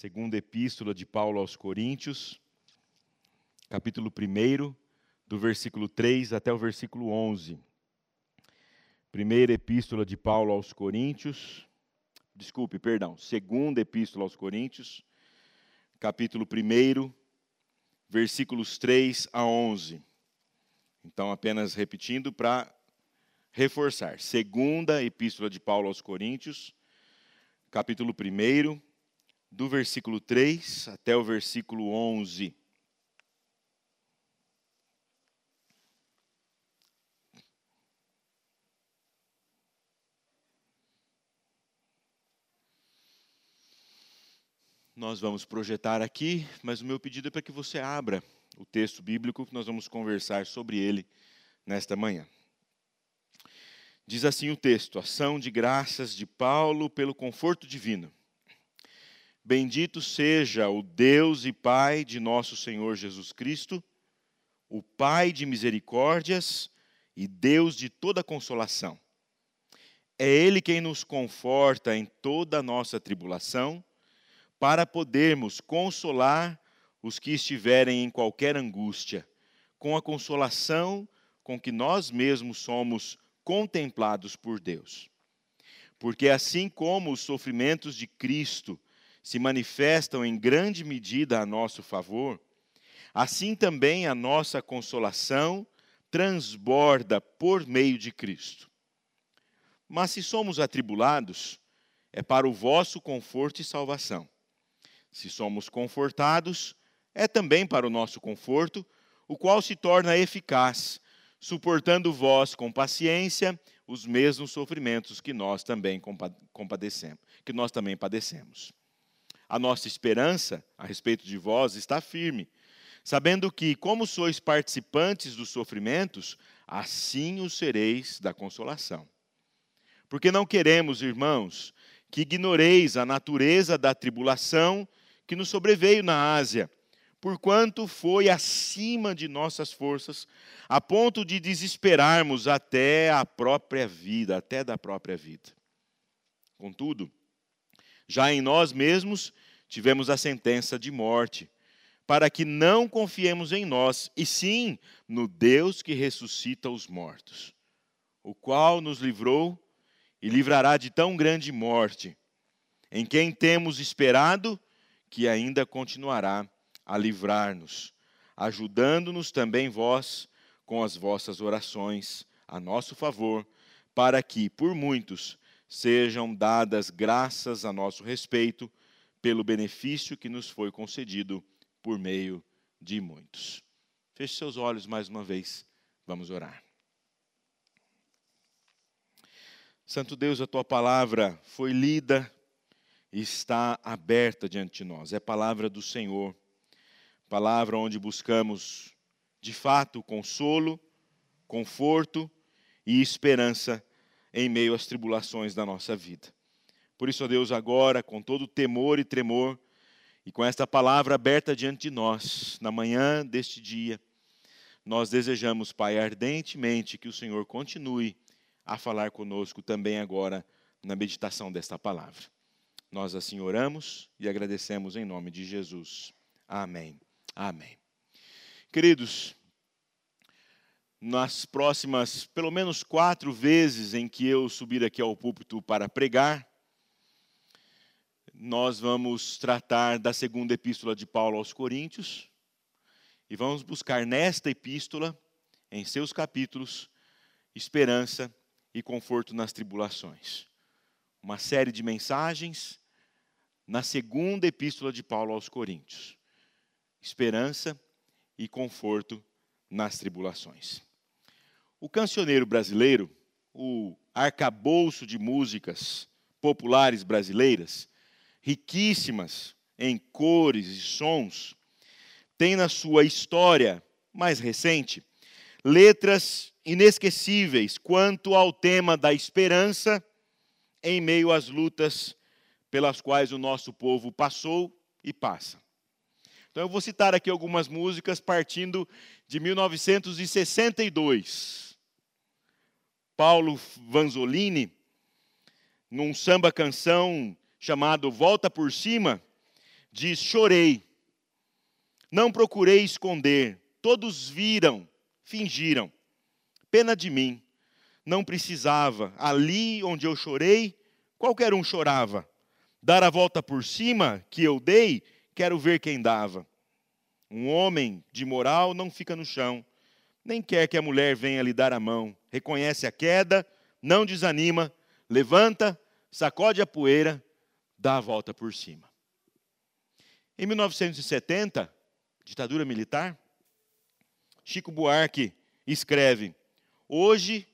Segunda Epístola de Paulo aos Coríntios, capítulo 1, do versículo 3 até o versículo 11. Primeira Epístola de Paulo aos Coríntios, desculpe, perdão, Segunda Epístola aos Coríntios, capítulo 1, versículos 3 a 11. Então, apenas repetindo para reforçar. Segunda Epístola de Paulo aos Coríntios, capítulo 1, do versículo 3 até o versículo 11. Nós vamos projetar aqui, mas o meu pedido é para que você abra o texto bíblico que nós vamos conversar sobre ele nesta manhã. Diz assim o texto: Ação de graças de Paulo pelo conforto divino. Bendito seja o Deus e Pai de nosso Senhor Jesus Cristo, o Pai de misericórdias e Deus de toda consolação. É Ele quem nos conforta em toda a nossa tribulação, para podermos consolar os que estiverem em qualquer angústia, com a consolação com que nós mesmos somos contemplados por Deus. Porque assim como os sofrimentos de Cristo se manifestam em grande medida a nosso favor, assim também a nossa consolação transborda por meio de Cristo. Mas se somos atribulados, é para o vosso conforto e salvação. Se somos confortados, é também para o nosso conforto, o qual se torna eficaz, suportando vós com paciência os mesmos sofrimentos que nós também compadecemos, que nós também padecemos. A nossa esperança a respeito de vós está firme, sabendo que, como sois participantes dos sofrimentos, assim o sereis da consolação. Porque não queremos, irmãos, que ignoreis a natureza da tribulação que nos sobreveio na Ásia, porquanto foi acima de nossas forças, a ponto de desesperarmos até a própria vida, até da própria vida. Contudo, já em nós mesmos tivemos a sentença de morte, para que não confiemos em nós, e sim no Deus que ressuscita os mortos, o qual nos livrou e livrará de tão grande morte, em quem temos esperado que ainda continuará a livrar-nos, ajudando-nos também vós com as vossas orações a nosso favor, para que, por muitos, sejam dadas graças a nosso respeito pelo benefício que nos foi concedido por meio de muitos. Feche seus olhos mais uma vez, vamos orar. Santo Deus, a tua palavra foi lida e está aberta diante de nós. É palavra do Senhor, palavra onde buscamos de fato consolo, conforto e esperança em meio às tribulações da nossa vida. Por isso, ó Deus, agora, com todo temor e tremor, e com esta palavra aberta diante de nós, na manhã deste dia, nós desejamos, Pai, ardentemente que o Senhor continue a falar conosco também agora na meditação desta palavra. Nós assim oramos e agradecemos em nome de Jesus. Amém. Amém. Queridos, nas próximas, pelo menos quatro vezes em que eu subir aqui ao púlpito para pregar, nós vamos tratar da segunda epístola de Paulo aos Coríntios e vamos buscar nesta epístola, em seus capítulos, esperança e conforto nas tribulações. Uma série de mensagens na segunda epístola de Paulo aos Coríntios. Esperança e conforto nas tribulações. O cancioneiro brasileiro, o arcabouço de músicas populares brasileiras, riquíssimas em cores e sons, tem na sua história mais recente letras inesquecíveis quanto ao tema da esperança em meio às lutas pelas quais o nosso povo passou e passa. Então eu vou citar aqui algumas músicas partindo de 1962. Paulo Vanzolini, num samba canção chamado Volta por Cima, diz: Chorei, não procurei esconder, todos viram, fingiram. Pena de mim, não precisava, ali onde eu chorei, qualquer um chorava. Dar a volta por cima que eu dei, quero ver quem dava. Um homem de moral não fica no chão, nem quer que a mulher venha lhe dar a mão. Reconhece a queda, não desanima, levanta, sacode a poeira, dá a volta por cima. Em 1970, ditadura militar, Chico Buarque escreve: Hoje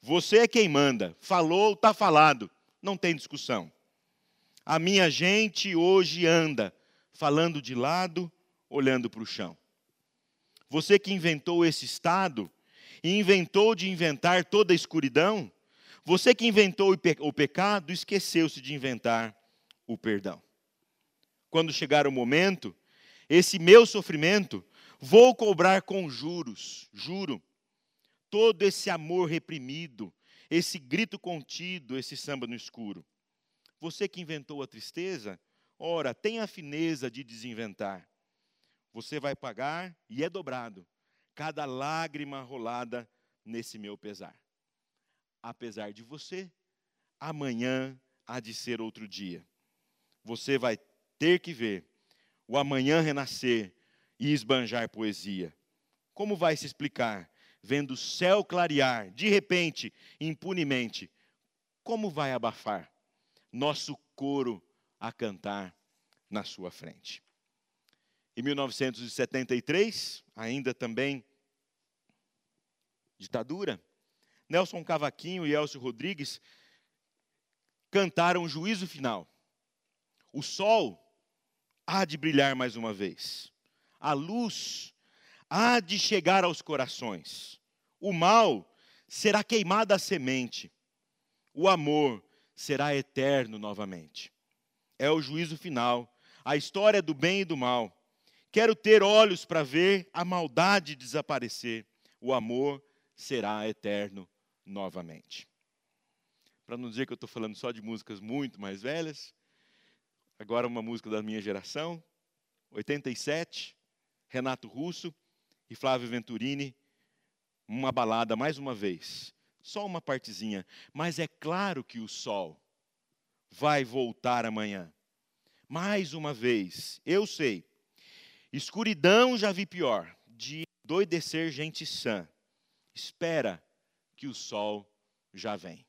você é quem manda, falou, está falado, não tem discussão. A minha gente hoje anda falando de lado, olhando para o chão. Você que inventou esse estado e inventou de inventar toda a escuridão, você que inventou o pecado, esqueceu-se de inventar o perdão. Quando chegar o momento, esse meu sofrimento, vou cobrar com juros, juro, todo esse amor reprimido, esse grito contido, esse samba no escuro. Você que inventou a tristeza, ora, tenha a fineza de desinventar. Você vai pagar, e é dobrado, cada lágrima rolada nesse meu pesar apesar de você, amanhã há de ser outro dia. Você vai ter que ver o amanhã renascer e esbanjar poesia. Como vai se explicar vendo o céu clarear, de repente, impunemente? Como vai abafar nosso coro a cantar na sua frente? Em 1973, ainda também ditadura, Nelson Cavaquinho e Elcio Rodrigues cantaram o juízo final. O sol há de brilhar mais uma vez. A luz há de chegar aos corações. O mal será queimada a semente. O amor será eterno novamente. É o juízo final, a história do bem e do mal. Quero ter olhos para ver a maldade desaparecer. O amor será eterno novamente. Para não dizer que eu estou falando só de músicas muito mais velhas, agora uma música da minha geração, 87, Renato Russo e Flávio Venturini, uma balada mais uma vez, só uma partezinha, mas é claro que o sol vai voltar amanhã. Mais uma vez, eu sei, escuridão já vi pior, de doidecer gente sã. Espera que o sol já vem.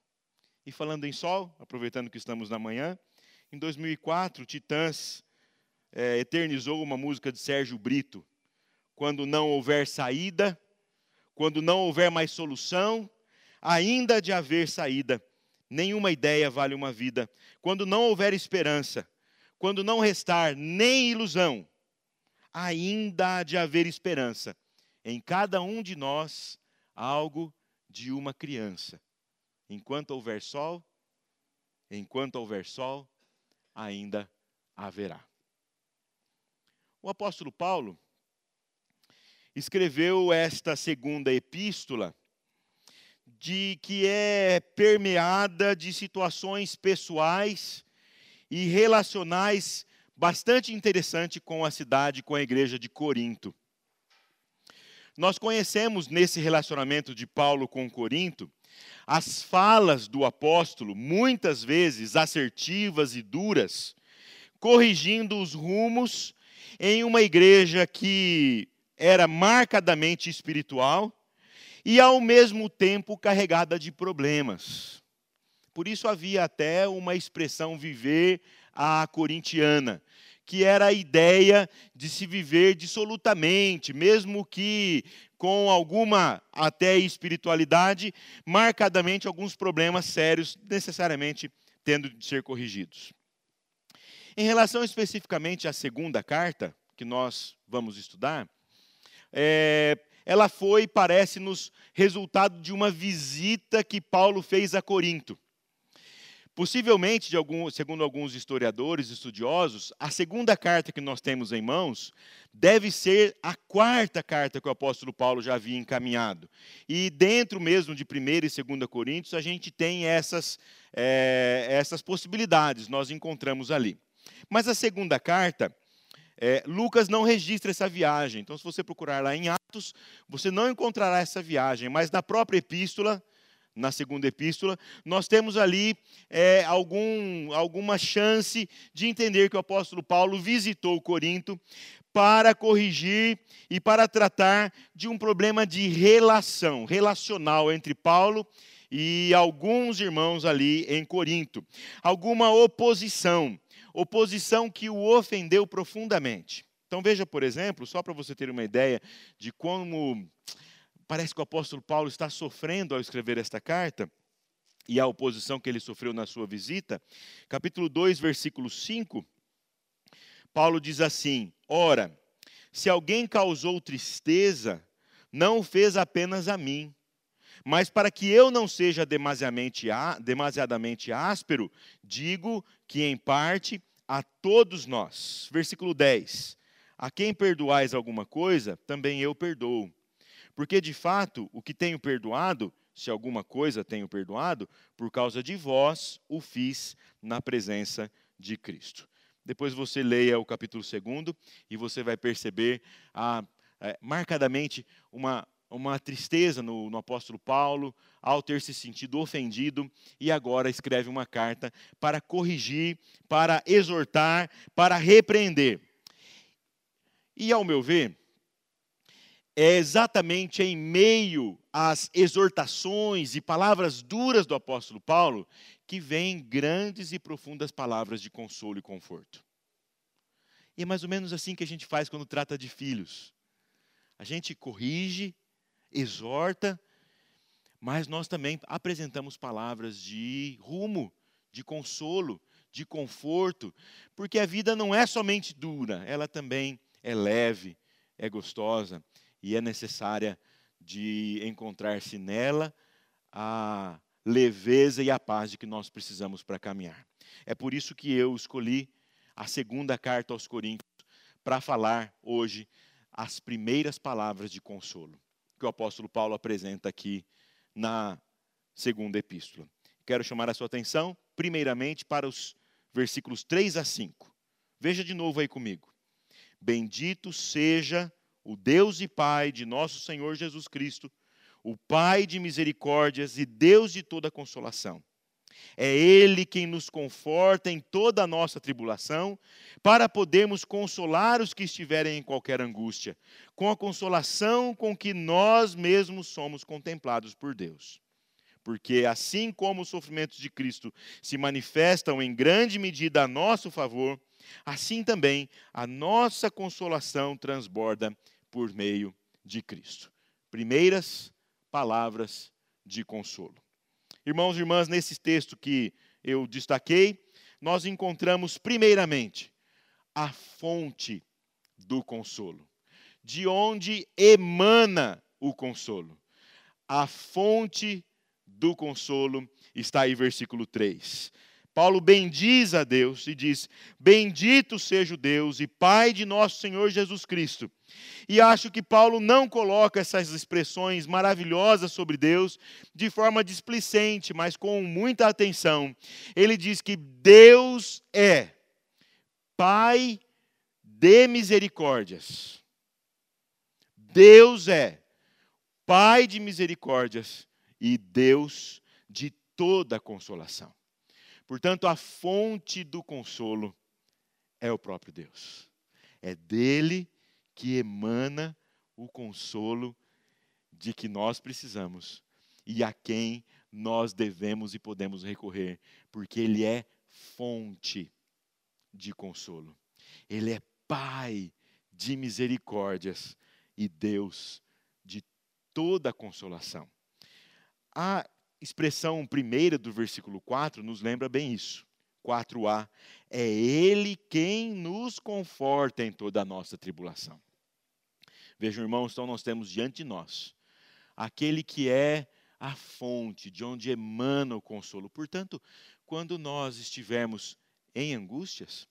E falando em sol, aproveitando que estamos na manhã, em 2004, Titãs é, eternizou uma música de Sérgio Brito. Quando não houver saída, quando não houver mais solução, ainda de haver saída. Nenhuma ideia vale uma vida. Quando não houver esperança, quando não restar nem ilusão, ainda há de haver esperança. Em cada um de nós, algo de uma criança. Enquanto houver sol, enquanto houver sol, ainda haverá. O apóstolo Paulo escreveu esta segunda epístola de que é permeada de situações pessoais e relacionais bastante interessante com a cidade, com a igreja de Corinto. Nós conhecemos nesse relacionamento de Paulo com Corinto as falas do apóstolo, muitas vezes assertivas e duras, corrigindo os rumos em uma igreja que era marcadamente espiritual e, ao mesmo tempo, carregada de problemas. Por isso havia até uma expressão viver a corintiana, que era a ideia de se viver dissolutamente, mesmo que com alguma até espiritualidade, marcadamente alguns problemas sérios necessariamente tendo de ser corrigidos. Em relação especificamente à segunda carta, que nós vamos estudar, é, ela foi, parece-nos, resultado de uma visita que Paulo fez a Corinto. Possivelmente, de algum, segundo alguns historiadores estudiosos, a segunda carta que nós temos em mãos deve ser a quarta carta que o apóstolo Paulo já havia encaminhado. E dentro mesmo de 1 e 2 Coríntios, a gente tem essas, é, essas possibilidades, nós encontramos ali. Mas a segunda carta, é, Lucas não registra essa viagem. Então, se você procurar lá em Atos, você não encontrará essa viagem. Mas na própria epístola, na segunda epístola, nós temos ali é, algum, alguma chance de entender que o apóstolo Paulo visitou Corinto para corrigir e para tratar de um problema de relação, relacional entre Paulo e alguns irmãos ali em Corinto. Alguma oposição, oposição que o ofendeu profundamente. Então veja, por exemplo, só para você ter uma ideia de como parece que o apóstolo Paulo está sofrendo ao escrever esta carta e a oposição que ele sofreu na sua visita. Capítulo 2, versículo 5, Paulo diz assim: Ora, se alguém causou tristeza, não o fez apenas a mim, mas para que eu não seja demasiadamente, áspero, digo que em parte a todos nós. Versículo 10: A quem perdoais alguma coisa, também eu perdoo. Porque de fato, o que tenho perdoado, se alguma coisa tenho perdoado, por causa de vós o fiz na presença de Cristo. Depois você leia o capítulo 2 e você vai perceber a, é, marcadamente uma, uma tristeza no, no, apóstolo Paulo ao ter se sentido ofendido e agora escreve uma carta para corrigir, para exortar, para repreender. E ao meu ver, é exatamente em meio às exortações e palavras duras do apóstolo Paulo que vêm grandes e profundas palavras de consolo e conforto. E é mais ou menos assim que a gente faz quando trata de filhos. A gente corrige, exorta, mas nós também apresentamos palavras de rumo, de consolo, de conforto, porque a vida não é somente dura, ela também é leve, é gostosa e é necessária de encontrar-se nela a leveza e a paz de que nós precisamos para caminhar. É por isso que eu escolhi a segunda carta aos Coríntios para falar hoje as primeiras palavras de consolo que o apóstolo Paulo apresenta aqui na segunda epístola. Quero chamar a sua atenção, primeiramente, para os versículos 3 a 5. Veja de novo aí comigo. Bendito seja o Deus e Pai de nosso Senhor Jesus Cristo, o Pai de misericórdias e Deus de toda consolação. É Ele quem nos conforta em toda a nossa tribulação, para podermos consolar os que estiverem em qualquer angústia, com a consolação com que nós mesmos somos contemplados por Deus. Porque assim como os sofrimentos de Cristo se manifestam em grande medida a nosso favor, assim também a nossa consolação transborda por meio de Cristo. Primeiras palavras de consolo. Irmãos e irmãs, nesse texto que eu destaquei, nós encontramos, primeiramente, a fonte do consolo. De onde emana o consolo. A fonte do consolo está aí, versículo 3. Paulo bendiz a Deus e diz: Bendito seja o Deus e Pai de nosso Senhor Jesus Cristo. E acho que Paulo não coloca essas expressões maravilhosas sobre Deus de forma displicente, mas com muita atenção. Ele diz que Deus é Pai de misericórdias. Deus é Pai de misericórdias e Deus de toda consolação. Portanto, a fonte do consolo é o próprio Deus. É dele que emana o consolo de que nós precisamos e a quem nós devemos e podemos recorrer, porque ele é fonte de consolo. Ele é Pai de misericórdias e Deus de toda consolação. A expressão primeira do versículo 4 nos lembra bem isso. 4a. É Ele quem nos conforta em toda a nossa tribulação. Vejam, irmãos, então nós temos diante de nós aquele que é a fonte, de onde emana o consolo. Portanto, quando nós estivermos em angústias,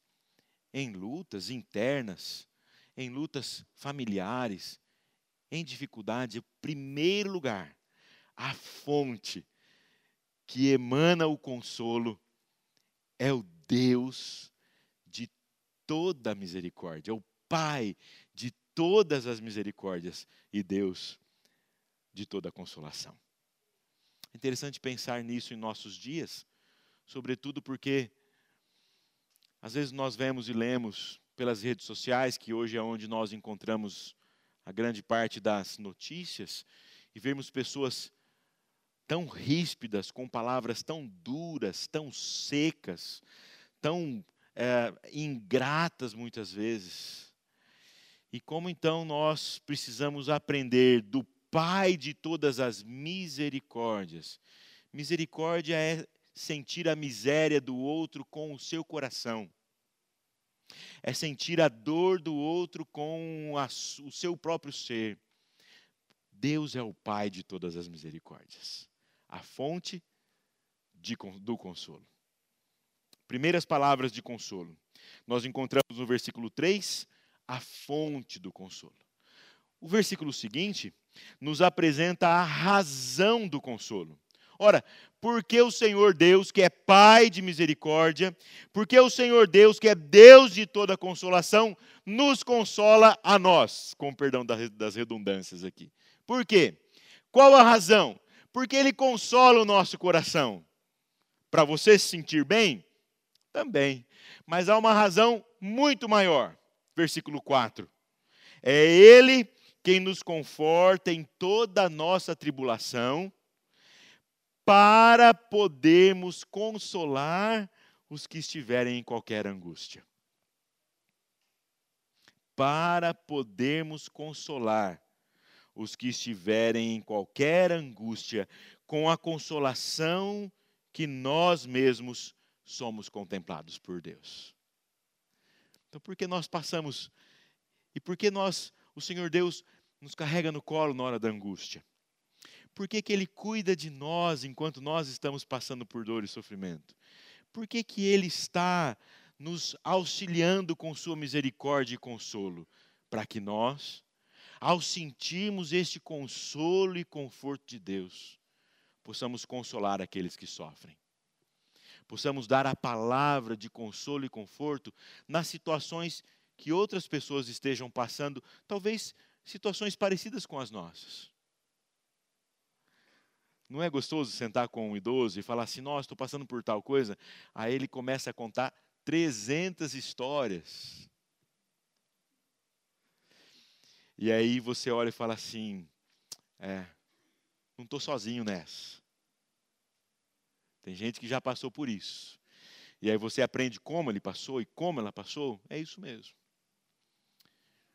em lutas internas, em lutas familiares, em dificuldades, em primeiro lugar, a fonte que emana o consolo é o Deus de toda a misericórdia, é o Pai de todas as misericórdias e Deus de toda a consolação. Interessante pensar nisso em nossos dias, sobretudo porque às vezes nós vemos e lemos pelas redes sociais, que hoje é onde nós encontramos a grande parte das notícias, e vemos pessoas tão ríspidas, com palavras tão duras, tão secas, tão é, ingratas muitas vezes. E como então nós precisamos aprender do Pai de todas as misericórdias? Misericórdia é sentir a miséria do outro com o seu coração. É sentir a dor do outro com a, o seu próprio ser. Deus é o Pai de todas as misericórdias, a fonte de, do consolo. Primeiras palavras de consolo. Nós encontramos no versículo 3 a fonte do consolo. O versículo seguinte nos apresenta a razão do consolo. Ora, porque o Senhor Deus, que é Pai de misericórdia, porque o Senhor Deus, que é Deus de toda consolação, nos consola a nós, com perdão das redundâncias aqui. Por quê? Qual a razão? Porque Ele consola o nosso coração. Para você se sentir bem? Também. Mas há uma razão muito maior. Versículo 4. É Ele quem nos conforta em toda a nossa tribulação para podermos consolar os que estiverem em qualquer angústia. Para podermos consolar os que estiverem em qualquer angústia com a consolação que nós mesmos somos contemplados por Deus. Então, por que nós passamos e por que nós, o Senhor Deus, nos carrega no colo na hora da angústia? Por que, que Ele cuida de nós enquanto nós estamos passando por dor e sofrimento? Por que, que Ele está nos auxiliando com Sua misericórdia e consolo? Para que nós, ao sentirmos este consolo e conforto de Deus, possamos consolar aqueles que sofrem. Possamos dar a palavra de consolo e conforto nas situações que outras pessoas estejam passando, talvez situações parecidas com as nossas. Não é gostoso sentar com um idoso e falar assim: Nossa, estou passando por tal coisa? Aí ele começa a contar 300 histórias. E aí você olha e fala assim: É, não estou sozinho nessa. Tem gente que já passou por isso. E aí você aprende como ele passou e como ela passou. É isso mesmo.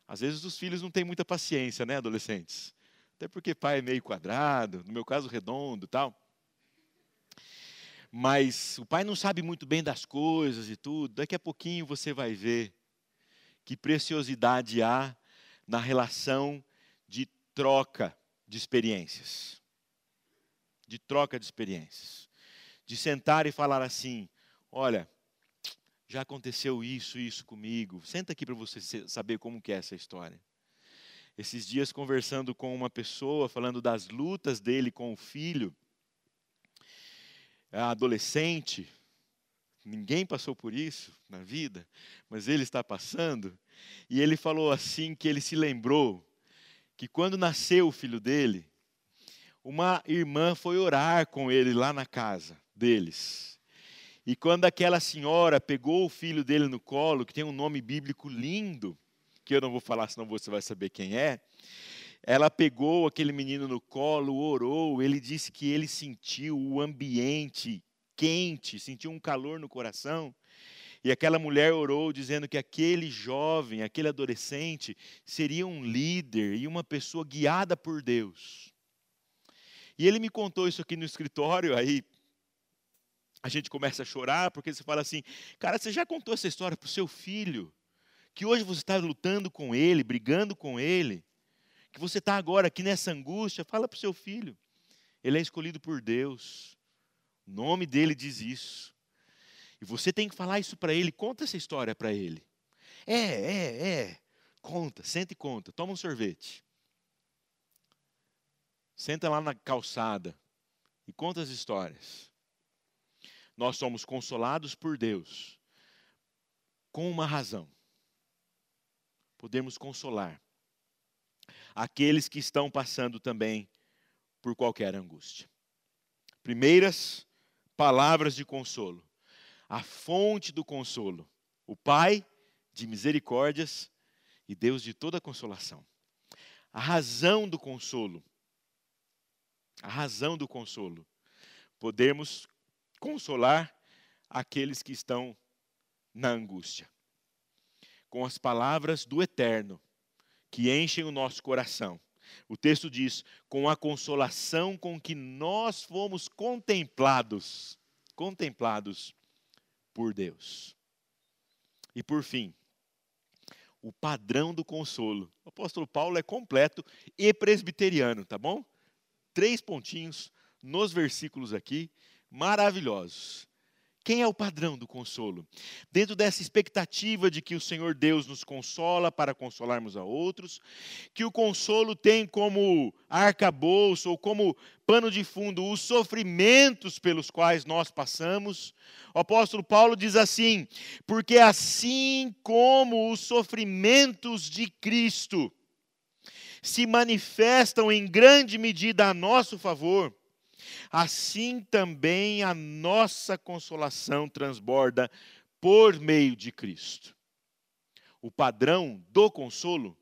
Às vezes os filhos não têm muita paciência, né, adolescentes? Até porque pai é meio quadrado, no meu caso redondo tal. Mas o pai não sabe muito bem das coisas e tudo. Daqui a pouquinho você vai ver que preciosidade há na relação de troca de experiências. De troca de experiências. De sentar e falar assim: olha, já aconteceu isso isso comigo. Senta aqui para você saber como que é essa história esses dias conversando com uma pessoa, falando das lutas dele com o filho, adolescente, ninguém passou por isso na vida, mas ele está passando, e ele falou assim que ele se lembrou que quando nasceu o filho dele, uma irmã foi orar com ele lá na casa deles. E quando aquela senhora pegou o filho dele no colo, que tem um nome bíblico lindo, que eu não vou falar, senão você vai saber quem é. Ela pegou aquele menino no colo, orou, ele disse que ele sentiu o ambiente quente, sentiu um calor no coração. E aquela mulher orou dizendo que aquele jovem, aquele adolescente, seria um líder e uma pessoa guiada por Deus. E ele me contou isso aqui no escritório, aí a gente começa a chorar, porque você fala assim: cara, você já contou essa história para o seu filho? que hoje você está lutando com ele, brigando com ele, que você está agora aqui nessa angústia, fala para o seu filho. Ele é escolhido por Deus. O nome dele diz isso. E você tem que falar isso para ele, conta essa história para ele. É, é, é. Conta, senta e conta. Toma um sorvete. Senta lá na calçada e conta as histórias. Nós somos consolados por Deus com uma razão podemos consolar aqueles que estão passando também por qualquer angústia. Primeiras palavras de consolo. A fonte do consolo. O Pai de misericórdias e Deus de toda consolação. A razão do consolo. A razão do consolo. Podemos consolar aqueles que estão na angústia. Com as palavras do Eterno, que enchem o nosso coração. O texto diz: com a consolação com que nós fomos contemplados, contemplados por Deus. E por fim, o padrão do consolo. O apóstolo Paulo é completo e presbiteriano, tá bom? Três pontinhos nos versículos aqui, maravilhosos. Quem é o padrão do consolo? Dentro dessa expectativa de que o Senhor Deus nos consola para consolarmos a outros, que o consolo tem como arcabouço ou como pano de fundo os sofrimentos pelos quais nós passamos, o apóstolo Paulo diz assim: porque assim como os sofrimentos de Cristo se manifestam em grande medida a nosso favor, assim também a nossa consolação transborda por meio de Cristo. O padrão do consolo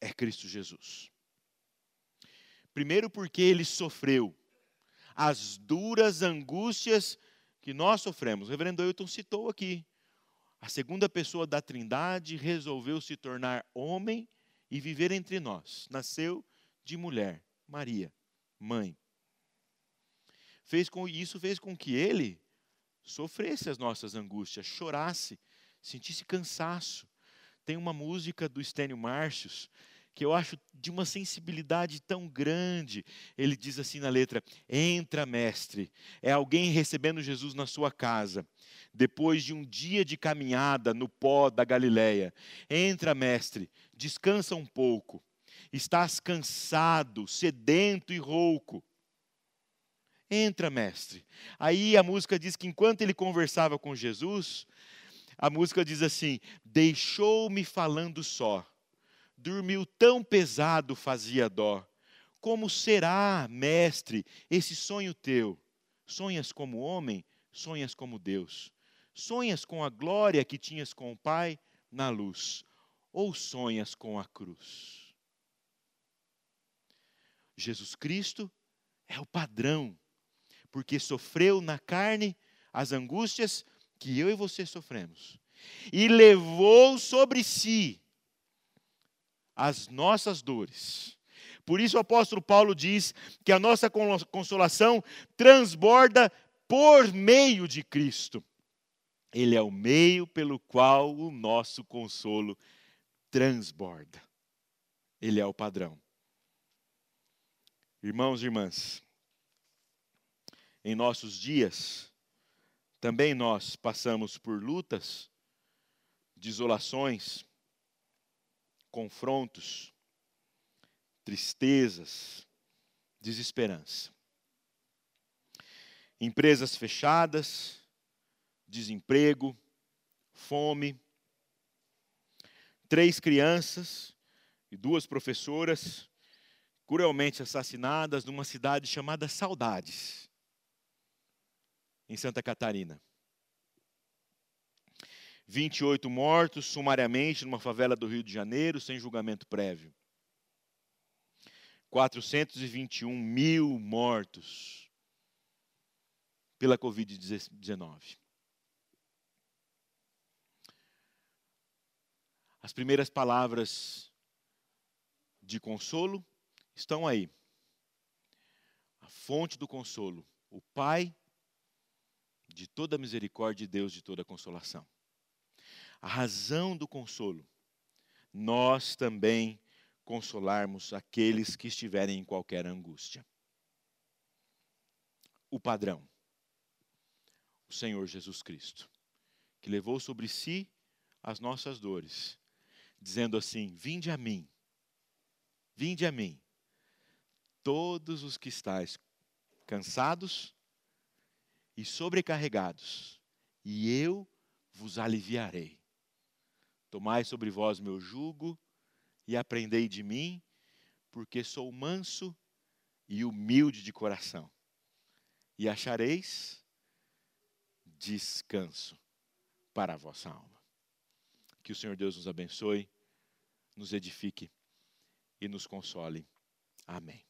é Cristo Jesus. Primeiro, porque ele sofreu as duras angústias que nós sofremos. O reverendo Ailton citou aqui. A segunda pessoa da Trindade resolveu se tornar homem e viver entre nós. Nasceu de mulher, Maria, mãe fez com isso fez com que ele sofresse as nossas angústias, chorasse, sentisse cansaço. Tem uma música do Estênio Márcios que eu acho de uma sensibilidade tão grande. Ele diz assim na letra: Entra, mestre. É alguém recebendo Jesus na sua casa, depois de um dia de caminhada no pó da Galileia. Entra, mestre, descansa um pouco. Estás cansado, sedento e rouco. Entra, mestre. Aí a música diz que enquanto ele conversava com Jesus, a música diz assim: Deixou-me falando só, dormiu tão pesado, fazia dó. Como será, mestre, esse sonho teu? Sonhas como homem, sonhas como Deus. Sonhas com a glória que tinhas com o Pai na luz, ou sonhas com a cruz? Jesus Cristo é o padrão porque sofreu na carne as angústias que eu e você sofremos, e levou sobre si as nossas dores. Por isso o apóstolo Paulo diz que a nossa consolação transborda por meio de Cristo. Ele é o meio pelo qual o nosso consolo transborda. Ele é o padrão. Irmãos e irmãs, em nossos dias, também nós passamos por lutas, desolações, confrontos, tristezas, desesperança. Empresas fechadas, desemprego, fome. Três crianças e duas professoras cruelmente assassinadas numa cidade chamada Saudades em Santa Catarina. 28 mortos sumariamente numa favela do Rio de Janeiro, sem julgamento prévio. 421 mil mortos pela Covid-19. As primeiras palavras de consolo estão aí. A fonte do consolo, o Pai de toda misericórdia e Deus de toda consolação. A razão do consolo, nós também consolarmos aqueles que estiverem em qualquer angústia. O padrão, o Senhor Jesus Cristo, que levou sobre si as nossas dores, dizendo assim: Vinde a mim, vinde a mim, todos os que estáis cansados e sobrecarregados, e eu vos aliviarei. Tomai sobre vós meu jugo e aprendei de mim, porque sou manso e humilde de coração, e achareis descanso para a vossa alma. Que o Senhor Deus nos abençoe, nos edifique e nos console. Amém.